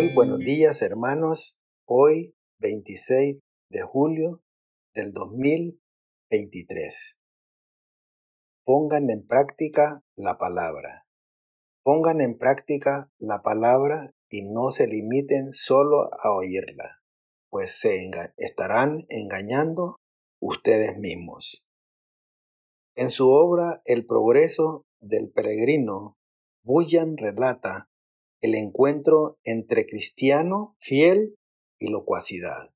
Muy buenos días hermanos. Hoy 26 de julio del 2023. Pongan en práctica la palabra. Pongan en práctica la palabra y no se limiten solo a oírla, pues se estarán engañando ustedes mismos. En su obra El progreso del peregrino, Bullan relata el encuentro entre cristiano fiel y locuacidad.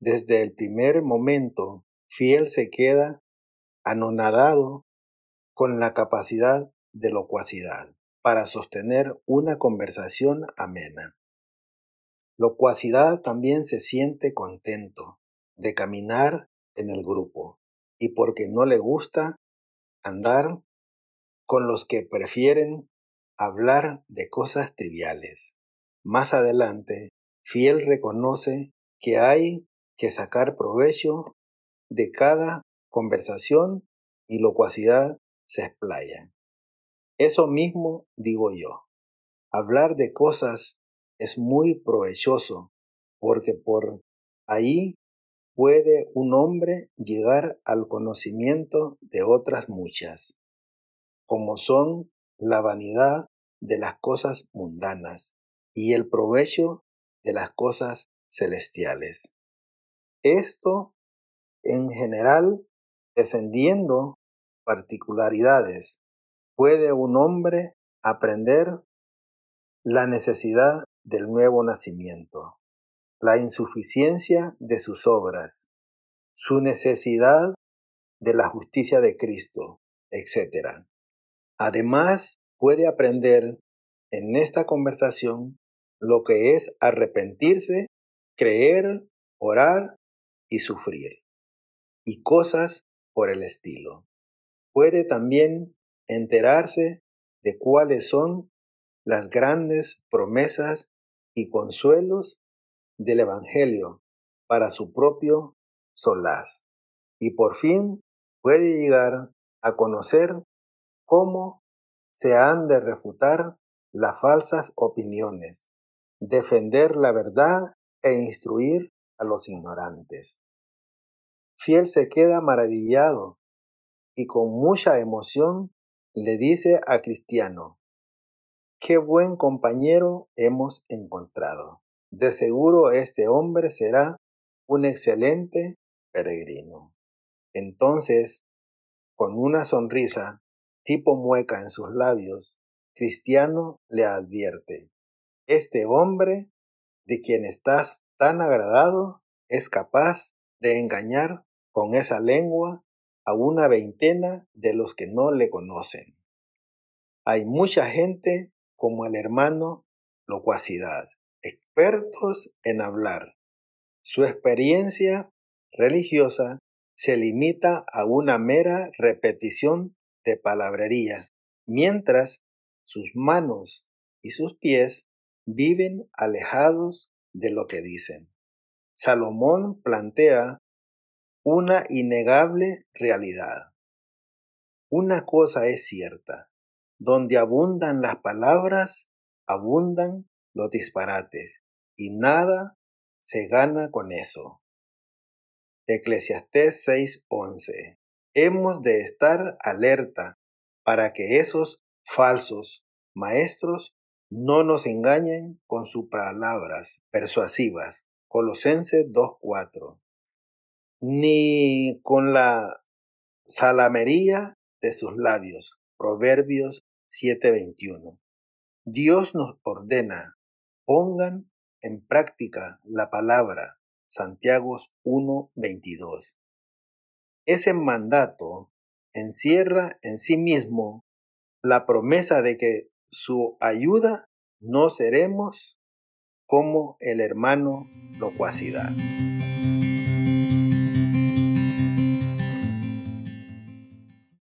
Desde el primer momento, fiel se queda anonadado con la capacidad de locuacidad para sostener una conversación amena. Locuacidad también se siente contento de caminar en el grupo y porque no le gusta andar con los que prefieren hablar de cosas triviales. Más adelante, Fiel reconoce que hay que sacar provecho de cada conversación y locuacidad se explaya. Eso mismo digo yo. Hablar de cosas es muy provechoso porque por ahí puede un hombre llegar al conocimiento de otras muchas, como son la vanidad de las cosas mundanas y el provecho de las cosas celestiales. Esto, en general, descendiendo particularidades, puede un hombre aprender la necesidad del nuevo nacimiento, la insuficiencia de sus obras, su necesidad de la justicia de Cristo, etc. Además, puede aprender en esta conversación lo que es arrepentirse, creer, orar y sufrir, y cosas por el estilo. Puede también enterarse de cuáles son las grandes promesas y consuelos del Evangelio para su propio solaz. Y por fin puede llegar a conocer cómo se han de refutar las falsas opiniones, defender la verdad e instruir a los ignorantes. Fiel se queda maravillado y con mucha emoción le dice a Cristiano, qué buen compañero hemos encontrado. De seguro este hombre será un excelente peregrino. Entonces, con una sonrisa, tipo mueca en sus labios, Cristiano le advierte, este hombre de quien estás tan agradado es capaz de engañar con esa lengua a una veintena de los que no le conocen. Hay mucha gente como el hermano locuacidad, expertos en hablar. Su experiencia religiosa se limita a una mera repetición de palabrería, mientras sus manos y sus pies viven alejados de lo que dicen. Salomón plantea una innegable realidad. Una cosa es cierta, donde abundan las palabras, abundan los disparates, y nada se gana con eso. Eclesiastés 6:11 Hemos de estar alerta para que esos falsos maestros no nos engañen con sus palabras persuasivas. Colosenses 2.4. Ni con la salamería de sus labios. Proverbios 7.21. Dios nos ordena, pongan en práctica la palabra. Santiago 1.22. Ese mandato encierra en sí mismo la promesa de que su ayuda no seremos como el hermano locuacidad.